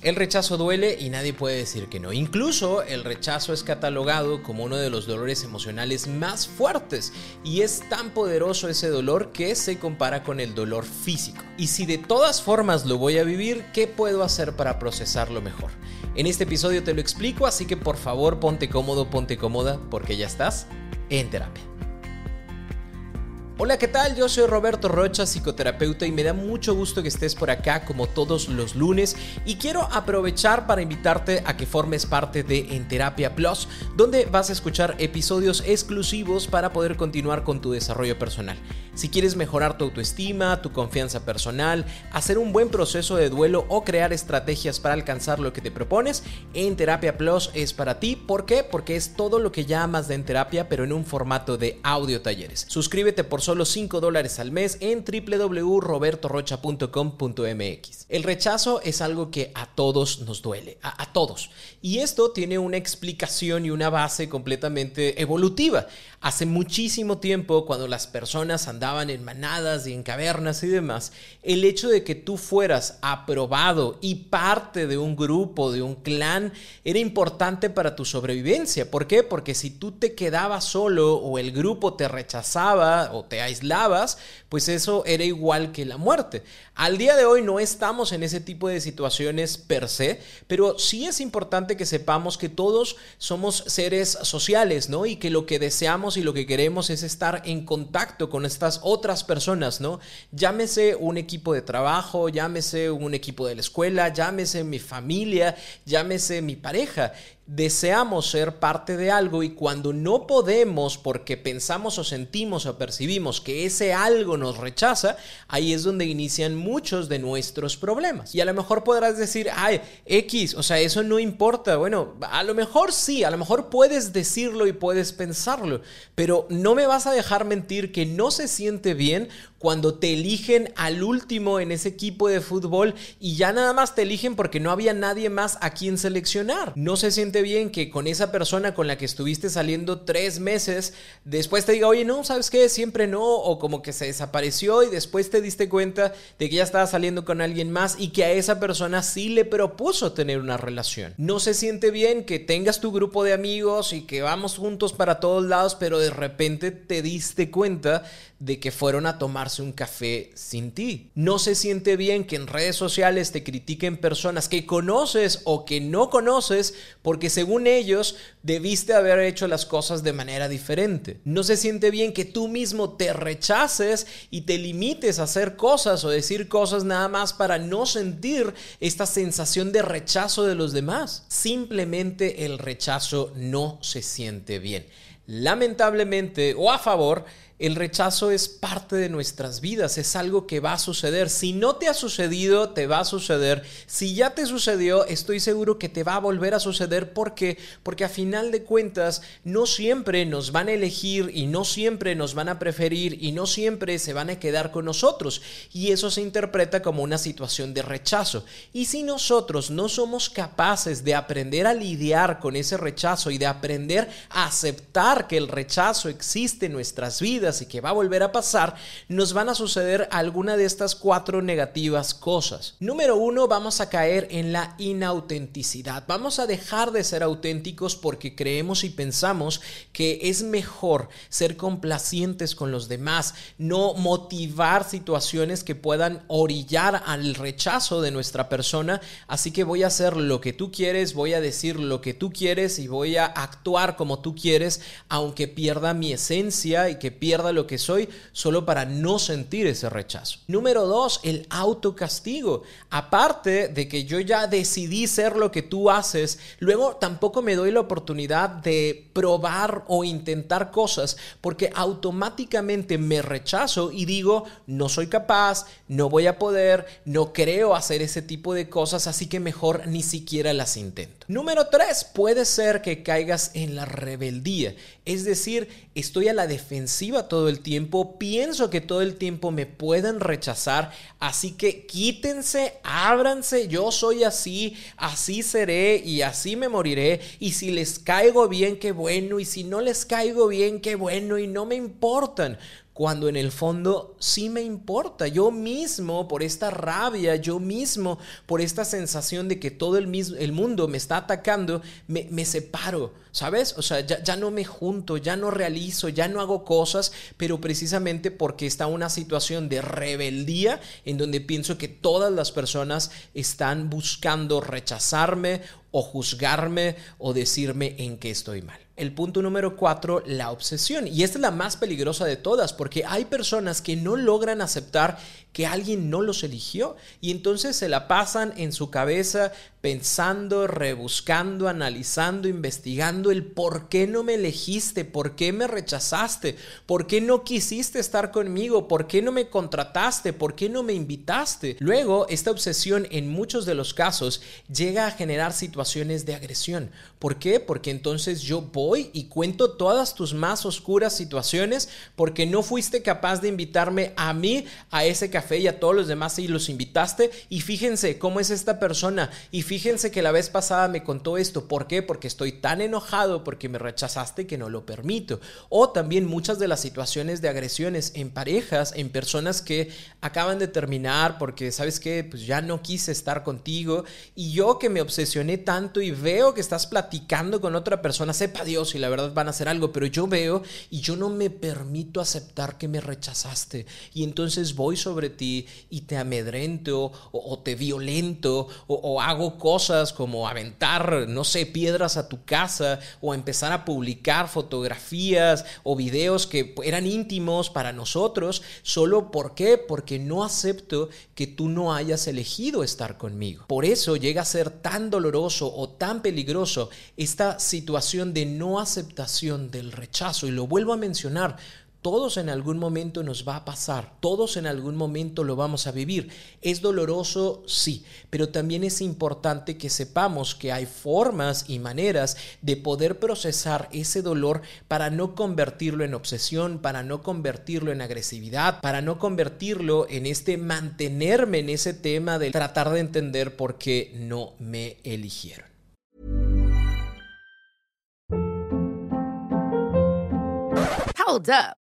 El rechazo duele y nadie puede decir que no. Incluso el rechazo es catalogado como uno de los dolores emocionales más fuertes y es tan poderoso ese dolor que se compara con el dolor físico. Y si de todas formas lo voy a vivir, ¿qué puedo hacer para procesarlo mejor? En este episodio te lo explico, así que por favor ponte cómodo, ponte cómoda, porque ya estás en terapia. Hola, ¿qué tal? Yo soy Roberto Rocha, psicoterapeuta, y me da mucho gusto que estés por acá como todos los lunes. Y quiero aprovechar para invitarte a que formes parte de En Terapia Plus, donde vas a escuchar episodios exclusivos para poder continuar con tu desarrollo personal. Si quieres mejorar tu autoestima, tu confianza personal, hacer un buen proceso de duelo o crear estrategias para alcanzar lo que te propones, En Terapia Plus es para ti. ¿Por qué? Porque es todo lo que llamas de En Terapia, pero en un formato de audio talleres. Suscríbete por solo 5 dólares al mes en www.robertorocha.com.mx. El rechazo es algo que a todos nos duele, a, a todos. Y esto tiene una explicación y una base completamente evolutiva. Hace muchísimo tiempo, cuando las personas andaban en manadas y en cavernas y demás, el hecho de que tú fueras aprobado y parte de un grupo, de un clan, era importante para tu sobrevivencia. ¿Por qué? Porque si tú te quedabas solo o el grupo te rechazaba o te aislabas, pues eso era igual que la muerte. Al día de hoy no estamos en ese tipo de situaciones per se, pero sí es importante que sepamos que todos somos seres sociales, ¿no? Y que lo que deseamos y lo que queremos es estar en contacto con estas otras personas, ¿no? Llámese un equipo de trabajo, llámese un equipo de la escuela, llámese mi familia, llámese mi pareja deseamos ser parte de algo y cuando no podemos porque pensamos o sentimos o percibimos que ese algo nos rechaza, ahí es donde inician muchos de nuestros problemas. Y a lo mejor podrás decir, ay, X, o sea, eso no importa. Bueno, a lo mejor sí, a lo mejor puedes decirlo y puedes pensarlo, pero no me vas a dejar mentir que no se siente bien cuando te eligen al último en ese equipo de fútbol y ya nada más te eligen porque no había nadie más a quien seleccionar. No se siente bien que con esa persona con la que estuviste saliendo tres meses, después te diga, oye, no, ¿sabes qué? Siempre no, o como que se desapareció y después te diste cuenta de que ya estaba saliendo con alguien más y que a esa persona sí le propuso tener una relación. No se siente bien que tengas tu grupo de amigos y que vamos juntos para todos lados, pero de repente te diste cuenta de que fueron a tomarse un café sin ti. No se siente bien que en redes sociales te critiquen personas que conoces o que no conoces porque según ellos debiste haber hecho las cosas de manera diferente. No se siente bien que tú mismo te rechaces y te limites a hacer cosas o decir cosas nada más para no sentir esta sensación de rechazo de los demás. Simplemente el rechazo no se siente bien. Lamentablemente o a favor, el rechazo es parte de nuestras vidas, es algo que va a suceder. Si no te ha sucedido, te va a suceder. Si ya te sucedió, estoy seguro que te va a volver a suceder. ¿Por qué? Porque a final de cuentas, no siempre nos van a elegir y no siempre nos van a preferir y no siempre se van a quedar con nosotros. Y eso se interpreta como una situación de rechazo. Y si nosotros no somos capaces de aprender a lidiar con ese rechazo y de aprender a aceptar que el rechazo existe en nuestras vidas, y que va a volver a pasar, nos van a suceder alguna de estas cuatro negativas cosas. Número uno, vamos a caer en la inautenticidad. Vamos a dejar de ser auténticos porque creemos y pensamos que es mejor ser complacientes con los demás, no motivar situaciones que puedan orillar al rechazo de nuestra persona. Así que voy a hacer lo que tú quieres, voy a decir lo que tú quieres y voy a actuar como tú quieres, aunque pierda mi esencia y que pierda lo que soy solo para no sentir ese rechazo. Número dos, el autocastigo. Aparte de que yo ya decidí ser lo que tú haces, luego tampoco me doy la oportunidad de probar o intentar cosas porque automáticamente me rechazo y digo, no soy capaz, no voy a poder, no creo hacer ese tipo de cosas, así que mejor ni siquiera las intento. Número tres, puede ser que caigas en la rebeldía. Es decir, estoy a la defensiva todo el tiempo, pienso que todo el tiempo me pueden rechazar, así que quítense, ábranse, yo soy así, así seré y así me moriré. Y si les caigo bien, qué bueno, y si no les caigo bien, qué bueno, y no me importan cuando en el fondo sí me importa. Yo mismo, por esta rabia, yo mismo, por esta sensación de que todo el, el mundo me está atacando, me, me separo, ¿sabes? O sea, ya, ya, no me junto, ya no realizo, ya no hago cosas, pero precisamente porque está una situación de rebeldía en donde pienso que todas las personas están buscando rechazarme o juzgarme o decirme en qué estoy mal. El punto número cuatro, la obsesión. Y esta es la más peligrosa de todas porque hay personas que no logran aceptar que alguien no los eligió y entonces se la pasan en su cabeza pensando, rebuscando, analizando, investigando el por qué no me elegiste, por qué me rechazaste, por qué no quisiste estar conmigo, por qué no me contrataste, por qué no me invitaste. Luego, esta obsesión en muchos de los casos llega a generar situaciones de agresión. ¿Por qué? Porque entonces yo voy y cuento todas tus más oscuras situaciones porque no fuiste capaz de invitarme a mí a ese café y a todos los demás y los invitaste y fíjense cómo es esta persona y fíjense que la vez pasada me contó esto. ¿Por qué? Porque estoy tan enojado porque me rechazaste que no lo permito. O también muchas de las situaciones de agresiones en parejas, en personas que acaban de terminar porque, ¿sabes qué? Pues ya no quise estar contigo y yo que me obsesioné tanto y veo que estás platicando con otra persona, sepa Dios y la verdad van a hacer algo, pero yo veo y yo no me permito aceptar que me rechazaste y entonces voy sobre ti y te amedrento o, te violento o, hago cosas como aventar, no sé, piedras a tu casa o empezar a publicar fotografías o videos que eran íntimos para nosotros, solo ¿por qué? Porque no acepto que tú no hayas elegido estar conmigo. Por eso llega a ser tan doloroso o tan peligroso esta situación de no aceptación del rechazo. Y lo vuelvo a mencionar, todos en algún momento nos va a pasar, todos en algún momento lo vamos a vivir. ¿Es doloroso? Sí, pero también es importante que sepamos que hay formas y maneras de poder procesar ese dolor para no convertirlo en obsesión, para no convertirlo en agresividad, para no convertirlo en este mantenerme en ese tema de tratar de entender por qué no me eligieron. Hold up.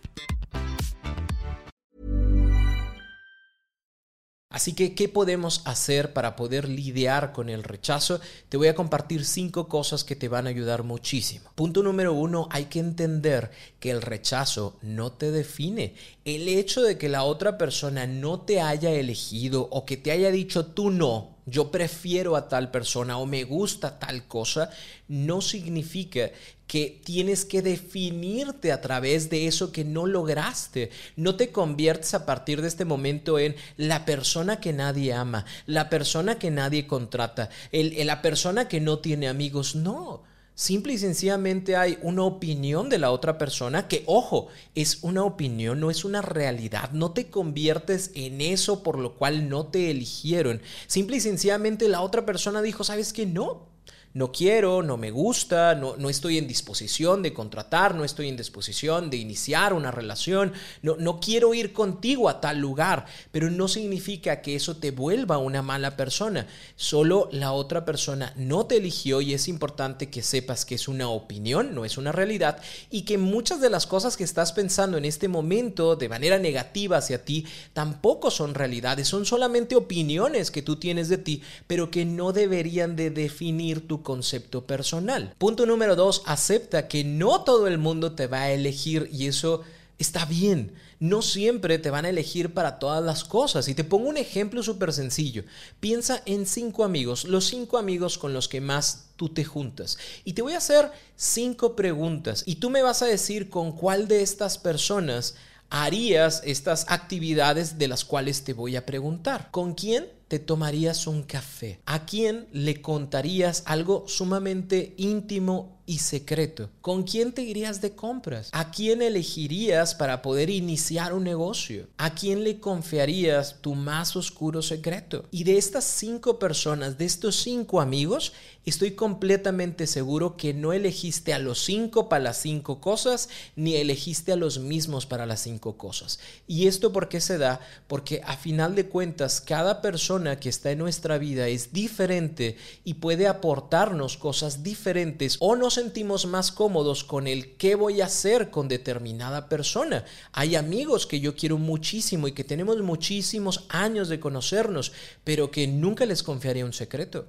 Así que, ¿qué podemos hacer para poder lidiar con el rechazo? Te voy a compartir cinco cosas que te van a ayudar muchísimo. Punto número uno, hay que entender que el rechazo no te define. El hecho de que la otra persona no te haya elegido o que te haya dicho tú no, yo prefiero a tal persona o me gusta tal cosa, no significa que tienes que definirte a través de eso que no lograste. No te conviertes a partir de este momento en la persona que nadie ama, la persona que nadie contrata, la persona que no tiene amigos. No. Simple y sencillamente hay una opinión de la otra persona que, ojo, es una opinión, no es una realidad. No te conviertes en eso por lo cual no te eligieron. Simple y sencillamente la otra persona dijo, ¿sabes qué? No, no quiero, no me gusta, no, no estoy en disposición de contratar, no estoy en disposición de iniciar una relación, no, no quiero ir contigo a tal lugar, pero no significa que eso te vuelva una mala persona, solo la otra persona no te eligió y es importante que sepas que es una opinión, no es una realidad y que muchas de las cosas que estás pensando en este momento de manera negativa hacia ti tampoco son realidades, son solamente opiniones que tú tienes de ti, pero que no deberían de definir tu concepto personal. Punto número dos, acepta que no todo el mundo te va a elegir y eso está bien. No siempre te van a elegir para todas las cosas. Y te pongo un ejemplo súper sencillo. Piensa en cinco amigos, los cinco amigos con los que más tú te juntas. Y te voy a hacer cinco preguntas y tú me vas a decir con cuál de estas personas harías estas actividades de las cuales te voy a preguntar. ¿Con quién te tomarías un café? ¿A quién le contarías algo sumamente íntimo y secreto? ¿Con quién te irías de compras? ¿A quién elegirías para poder iniciar un negocio? ¿A quién le confiarías tu más oscuro secreto? Y de estas cinco personas, de estos cinco amigos, estoy completamente seguro que no elegiste a los cinco para las cinco cosas, ni elegiste a los mismos para las cinco cosas. ¿Y esto por qué se da? Porque a final de cuentas, cada persona que está en nuestra vida es diferente y puede aportarnos cosas diferentes o nos sentimos más cómodos con el qué voy a hacer con determinada persona. Hay amigos que yo quiero muchísimo y que tenemos muchísimos años de conocernos, pero que nunca les confiaré un secreto.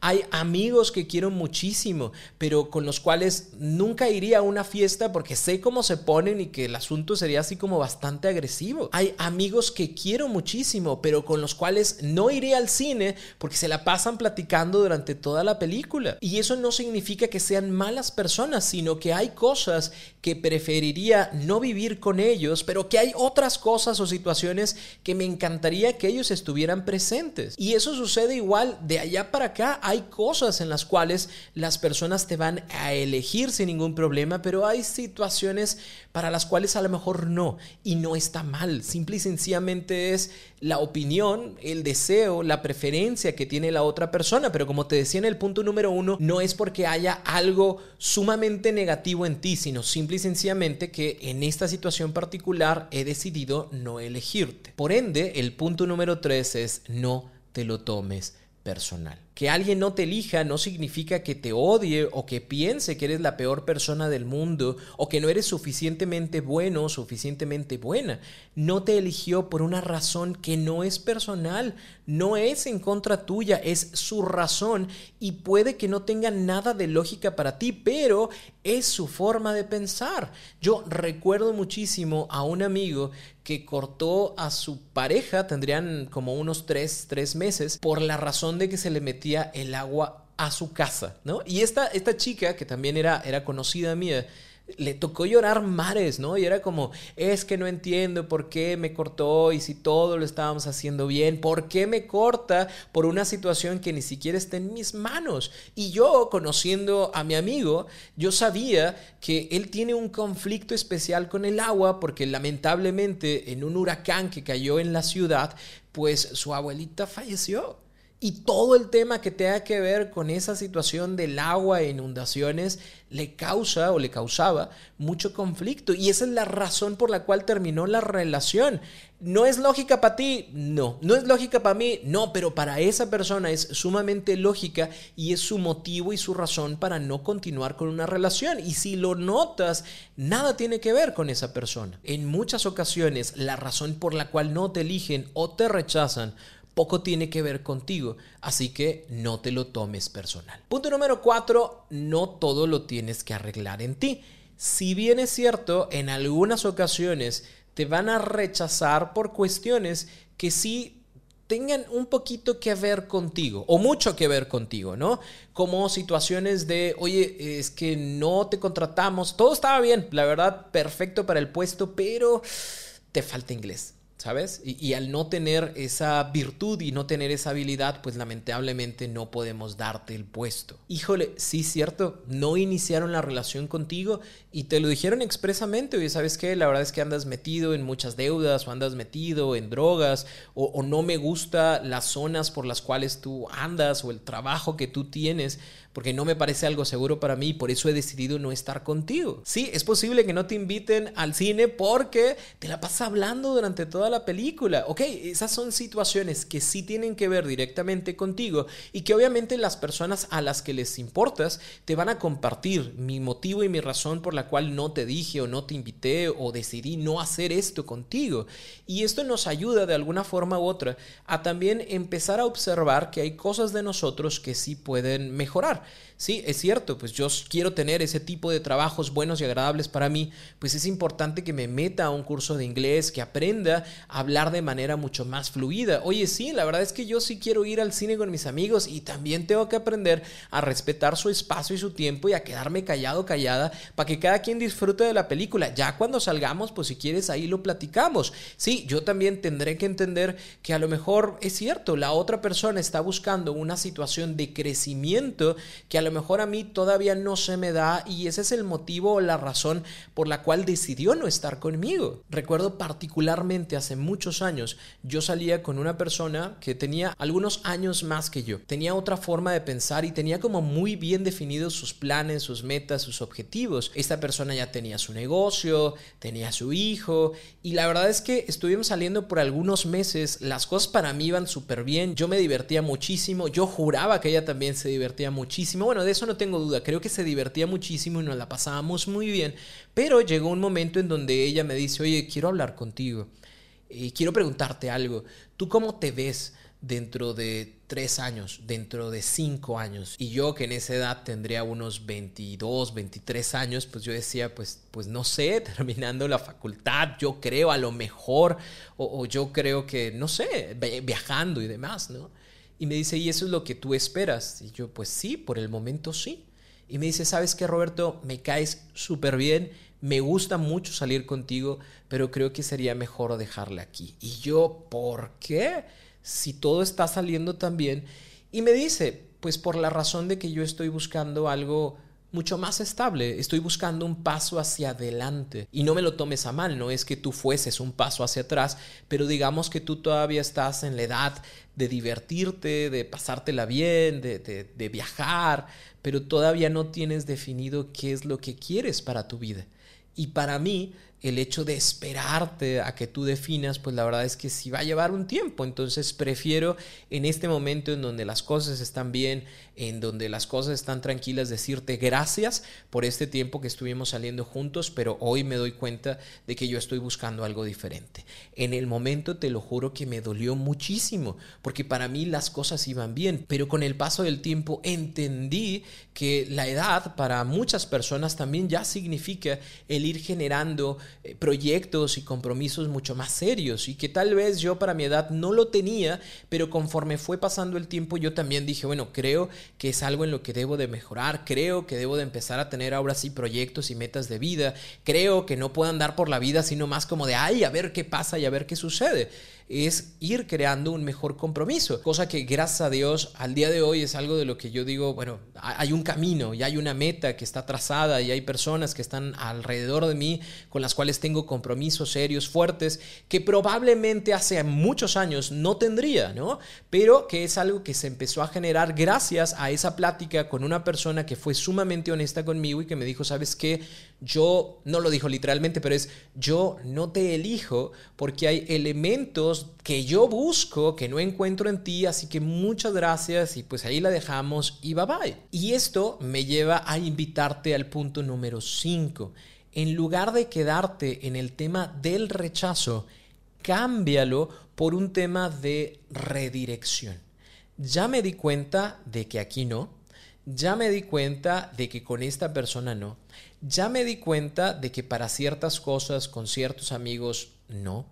Hay amigos que quiero muchísimo, pero con los cuales nunca iría a una fiesta porque sé cómo se ponen y que el asunto sería así como bastante agresivo. Hay amigos que quiero muchísimo, pero con los cuales no iría al cine porque se la pasan platicando durante toda la película. Y eso no significa que sean malas personas, sino que hay cosas que preferiría no vivir con ellos, pero que hay otras cosas o situaciones que me encantaría que ellos estuvieran presentes. Y eso sucede igual de allá para acá hay cosas en las cuales las personas te van a elegir sin ningún problema, pero hay situaciones para las cuales a lo mejor no. Y no está mal. Simple y sencillamente es la opinión, el deseo, la preferencia que tiene la otra persona. Pero como te decía en el punto número uno, no es porque haya algo sumamente negativo en ti, sino simple y sencillamente que en esta situación particular he decidido no elegirte. Por ende, el punto número tres es no te lo tomes personal. Que alguien no te elija no significa que te odie o que piense que eres la peor persona del mundo o que no eres suficientemente bueno o suficientemente buena. No te eligió por una razón que no es personal, no es en contra tuya, es su razón y puede que no tenga nada de lógica para ti, pero es su forma de pensar. Yo recuerdo muchísimo a un amigo que cortó a su pareja, tendrían como unos tres, tres meses, por la razón de que se le metió el agua a su casa, ¿no? Y esta, esta chica, que también era, era conocida mía, le tocó llorar mares, ¿no? Y era como, es que no entiendo por qué me cortó y si todo lo estábamos haciendo bien, ¿por qué me corta por una situación que ni siquiera está en mis manos? Y yo, conociendo a mi amigo, yo sabía que él tiene un conflicto especial con el agua porque lamentablemente en un huracán que cayó en la ciudad, pues su abuelita falleció. Y todo el tema que tenga que ver con esa situación del agua e inundaciones le causa o le causaba mucho conflicto. Y esa es la razón por la cual terminó la relación. ¿No es lógica para ti? No. ¿No es lógica para mí? No, pero para esa persona es sumamente lógica y es su motivo y su razón para no continuar con una relación. Y si lo notas, nada tiene que ver con esa persona. En muchas ocasiones, la razón por la cual no te eligen o te rechazan poco tiene que ver contigo, así que no te lo tomes personal. Punto número cuatro, no todo lo tienes que arreglar en ti. Si bien es cierto, en algunas ocasiones te van a rechazar por cuestiones que sí tengan un poquito que ver contigo o mucho que ver contigo, ¿no? Como situaciones de, oye, es que no te contratamos, todo estaba bien, la verdad, perfecto para el puesto, pero te falta inglés ¿sabes? Y, al no tener esa virtud y no tener esa habilidad, pues lamentablemente no podemos darte el puesto. Híjole, sí, cierto, no iniciaron la relación contigo y te lo dijeron expresamente, oye, ¿sabes qué? La verdad es que andas metido en muchas deudas o andas metido en drogas o, o no me gusta las zonas por las cuales tú andas o el trabajo que tú tienes porque no me parece algo seguro para mí y por eso he decidido no estar contigo. Sí, es posible que no te inviten al cine porque te la pasas hablando durante toda la película. Ok, esas son situaciones que sí tienen que ver directamente contigo y que obviamente las personas a las que les importas te van a compartir mi motivo y mi razón por la cual no te dije o no te invité o decidí no hacer esto contigo. Y esto nos ayuda de alguna forma u otra a también empezar a observar que hay cosas de nosotros que sí pueden mejorar. Sí, es cierto, pues yo quiero tener ese tipo de trabajos buenos y agradables para mí, pues es importante que me meta a un curso de inglés, que aprenda a hablar de manera mucho más fluida. Oye, sí, la verdad es que yo sí quiero ir al cine con mis amigos y también tengo que aprender a respetar su espacio y su tiempo y a quedarme callado, callada, para que cada quien disfrute de la película. Ya cuando salgamos, pues si quieres ahí lo platicamos. Sí, yo también tendré que entender que a lo mejor es cierto, la otra persona está buscando una situación de crecimiento que a lo mejor a mí todavía no se me da y ese es el motivo o la razón por la cual decidió no estar conmigo. Recuerdo particularmente hace muchos años, yo salía con una persona que tenía algunos años más que yo. Tenía otra forma de pensar y tenía como muy bien definidos sus planes, sus metas, sus objetivos. Esta persona ya tenía su negocio, tenía su hijo y la verdad es que estuvimos saliendo por algunos meses, las cosas para mí iban súper bien, yo me divertía muchísimo, yo juraba que ella también se divertía muchísimo bueno, de eso no tengo duda, creo que se divertía muchísimo y nos la pasábamos muy bien, pero llegó un momento en donde ella me dice, oye, quiero hablar contigo y quiero preguntarte algo, ¿tú cómo te ves? dentro de tres años, dentro de cinco años. Y yo que en esa edad tendría unos 22, 23 años, pues yo decía, pues, pues no sé, terminando la facultad, yo creo a lo mejor, o, o yo creo que, no sé, viajando y demás, ¿no? Y me dice, ¿y eso es lo que tú esperas? Y yo, pues sí, por el momento sí. Y me dice, ¿sabes qué, Roberto? Me caes súper bien, me gusta mucho salir contigo, pero creo que sería mejor dejarle aquí. Y yo, ¿por qué? Si todo está saliendo tan bien. Y me dice, pues por la razón de que yo estoy buscando algo mucho más estable. Estoy buscando un paso hacia adelante. Y no me lo tomes a mal, no es que tú fueses un paso hacia atrás, pero digamos que tú todavía estás en la edad de divertirte, de pasártela bien, de, de, viajar, pero todavía no tienes definido qué es lo que quieres para tu vida. Y para mí, el hecho de esperarte a que tú definas, pues la verdad es que sí va a llevar un tiempo. Entonces prefiero en este momento en donde las cosas están bien, en donde las cosas están tranquilas, decirte gracias por este tiempo que estuvimos saliendo juntos, pero hoy me doy cuenta de que yo estoy buscando algo diferente. En el momento te lo juro que me dolió muchísimo, porque para mí las cosas iban bien, pero con el paso del tiempo entendí que la edad para muchas personas también ya significa el ir generando proyectos y compromisos mucho más serios y que tal vez yo para mi edad no lo tenía, pero conforme fue pasando el tiempo yo también dije, bueno, creo que es algo en lo que debo de mejorar, creo que debo de empezar a tener ahora sí proyectos y metas de vida, creo que no puedo andar por la vida sino más como de, ay, a ver qué pasa y a ver qué sucede es ir creando un mejor compromiso, cosa que gracias a Dios al día de hoy es algo de lo que yo digo, bueno, hay un camino y hay una meta que está trazada y hay personas que están alrededor de mí con las cuales tengo compromisos serios, fuertes, que probablemente hace muchos años no tendría, ¿no? Pero que es algo que se empezó a generar gracias a esa plática con una persona que fue sumamente honesta conmigo y que me dijo, ¿sabes qué? Yo, no lo dijo literalmente, pero es, yo no te elijo porque hay elementos que yo busco que no encuentro en ti, así que muchas gracias y pues ahí la dejamos y bye bye. Y esto me lleva a invitarte al punto número 5. En lugar de quedarte en el tema del rechazo, cámbialo por un tema de redirección. Ya me di cuenta de que aquí no, ya me di cuenta de que con esta persona no ya me di cuenta de que para ciertas cosas con ciertos amigos no.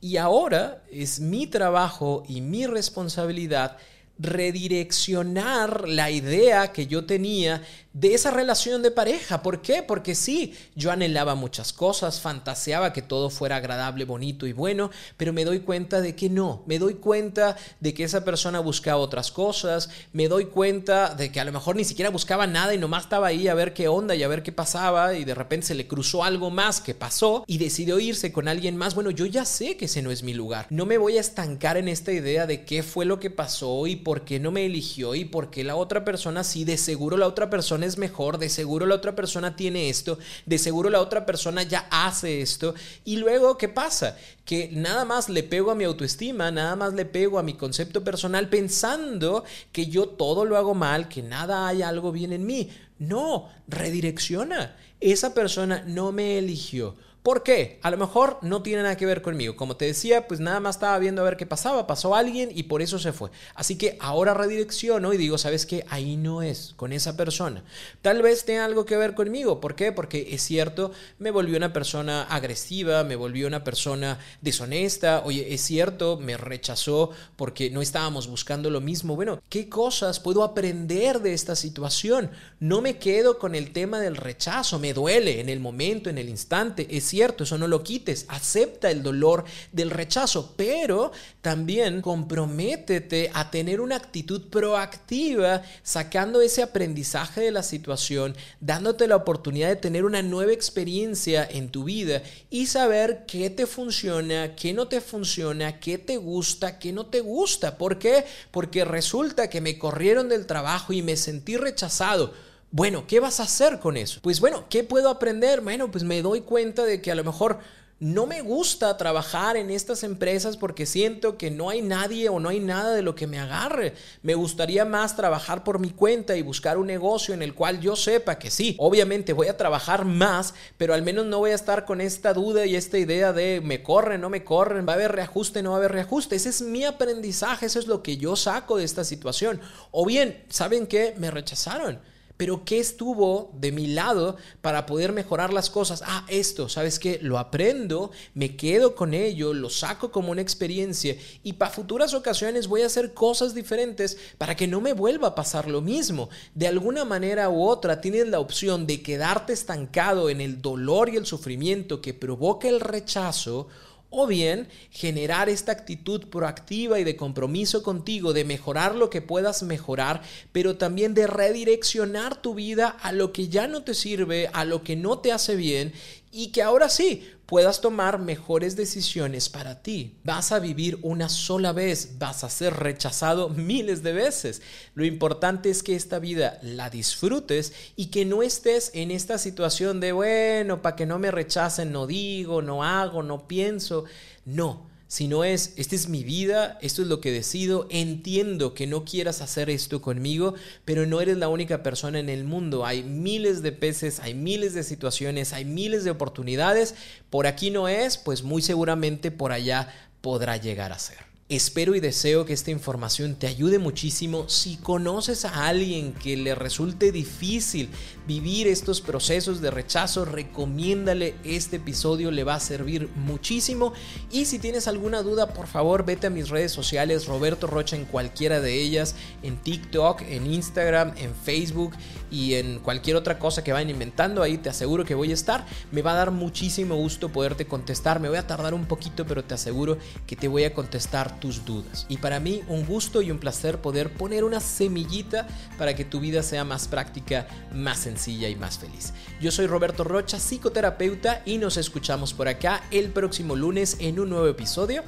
Y ahora es mi trabajo y mi responsabilidad redireccionar la idea que yo tenía de esa relación de pareja. ¿Por qué? Porque sí, yo anhelaba muchas cosas, fantaseaba que todo fuera agradable, bonito y bueno, pero me doy cuenta de que no, me doy cuenta de que esa persona buscaba otras cosas, me doy cuenta de que a lo mejor ni siquiera buscaba nada y nomás estaba ahí a ver qué onda y a ver qué pasaba y de repente se le cruzó algo más que pasó y decidió irse con alguien más. Bueno, yo ya sé que ese no es mi lugar. No me voy a estancar en esta idea de qué fue lo que pasó y por qué no me eligió y por qué la otra persona sí, de seguro la otra persona es mejor, de seguro la otra persona tiene esto, de seguro la otra persona ya hace esto. Y luego, ¿qué pasa? Que nada más le pego a mi autoestima, nada más le pego a mi concepto personal pensando que yo todo lo hago mal, que nada hay algo bien en mí. No, redirecciona. Esa persona no me eligió ¿Por qué? A lo mejor no tiene nada que ver conmigo. Como te decía, pues nada más estaba viendo a ver qué pasaba, pasó alguien y por eso se fue. Así que ahora redirecciono y digo, ¿sabes qué? Ahí no es con esa persona. Tal vez tenga algo que ver conmigo. ¿Por qué? Porque es cierto, me volvió una persona agresiva, me volvió una persona deshonesta. Oye, es cierto, me rechazó porque no estábamos buscando lo mismo. Bueno, ¿qué cosas puedo aprender de esta situación? No me quedo con el tema del rechazo, me duele en el momento, en el instante. Cierto, eso no lo quites, acepta el dolor del rechazo, pero también comprométete a tener una actitud proactiva, sacando ese aprendizaje de la situación, dándote la oportunidad de tener una nueva experiencia en tu vida y saber qué te funciona, qué no te funciona, qué te gusta, qué no te gusta. ¿Por qué? Porque resulta que me corrieron del trabajo y me sentí rechazado bueno, ¿qué vas a hacer con eso? Pues bueno, ¿qué puedo aprender? Bueno, pues me doy cuenta de que a lo mejor no me gusta trabajar en estas empresas porque siento que no hay nadie o no hay nada de lo que me agarre. Me gustaría más trabajar por mi cuenta y buscar un negocio en el cual yo sepa que sí, obviamente voy a trabajar más, pero al menos no voy a estar con esta duda y esta idea de me corren, no me corren, va a haber reajuste, no va a haber reajuste. Ese es mi aprendizaje, eso es lo que yo saco de esta situación. O bien, ¿saben qué? Me rechazaron pero ¿qué estuvo de mi lado para poder mejorar las cosas? Ah, esto, ¿sabes qué? Lo aprendo, me quedo con ello, lo saco como una experiencia y para futuras ocasiones voy a hacer cosas diferentes para que no me vuelva a pasar lo mismo. De alguna manera u otra tienes la opción de quedarte estancado en el dolor y el sufrimiento que provoca el rechazo o bien generar esta actitud proactiva y de compromiso contigo, de mejorar lo que puedas mejorar, pero también de redireccionar tu vida a lo que ya no te sirve, a lo que no te hace bien y que ahora sí puedas tomar mejores decisiones para ti. Vas a vivir una sola vez, vas a ser rechazado miles de veces. Lo importante es que esta vida la disfrutes y que no estés en esta situación de, bueno, para que no me rechacen, no digo, no hago, no pienso. No no es, esta es mi vida, esto es lo que decido, entiendo que no quieras hacer esto conmigo, pero no eres la única persona en el mundo, hay miles de peces, hay miles de situaciones, hay miles de oportunidades, por aquí no es, pues muy seguramente por allá podrá llegar a ser. Espero y deseo que esta información te ayude muchísimo. Si conoces a alguien que le resulte difícil vivir estos procesos de rechazo, recomiéndale este episodio, le va a servir muchísimo. Y si tienes alguna duda, por favor, vete a mis redes sociales, Roberto Rocha en cualquiera de ellas, en TikTok, en Instagram, en Facebook y en cualquier otra cosa que vayan inventando. Ahí te aseguro que voy a estar. Me va a dar muchísimo gusto poderte contestar. Me voy a tardar un poquito, pero te aseguro que te voy a contestar tus dudas. Y para mí un gusto y un placer poder poner una semillita para que tu vida sea más práctica, más sencilla y más feliz. Yo soy Roberto Rocha, psicoterapeuta, y nos escuchamos por acá el próximo lunes en un nuevo episodio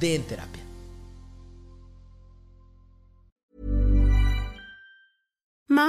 de En Terapia.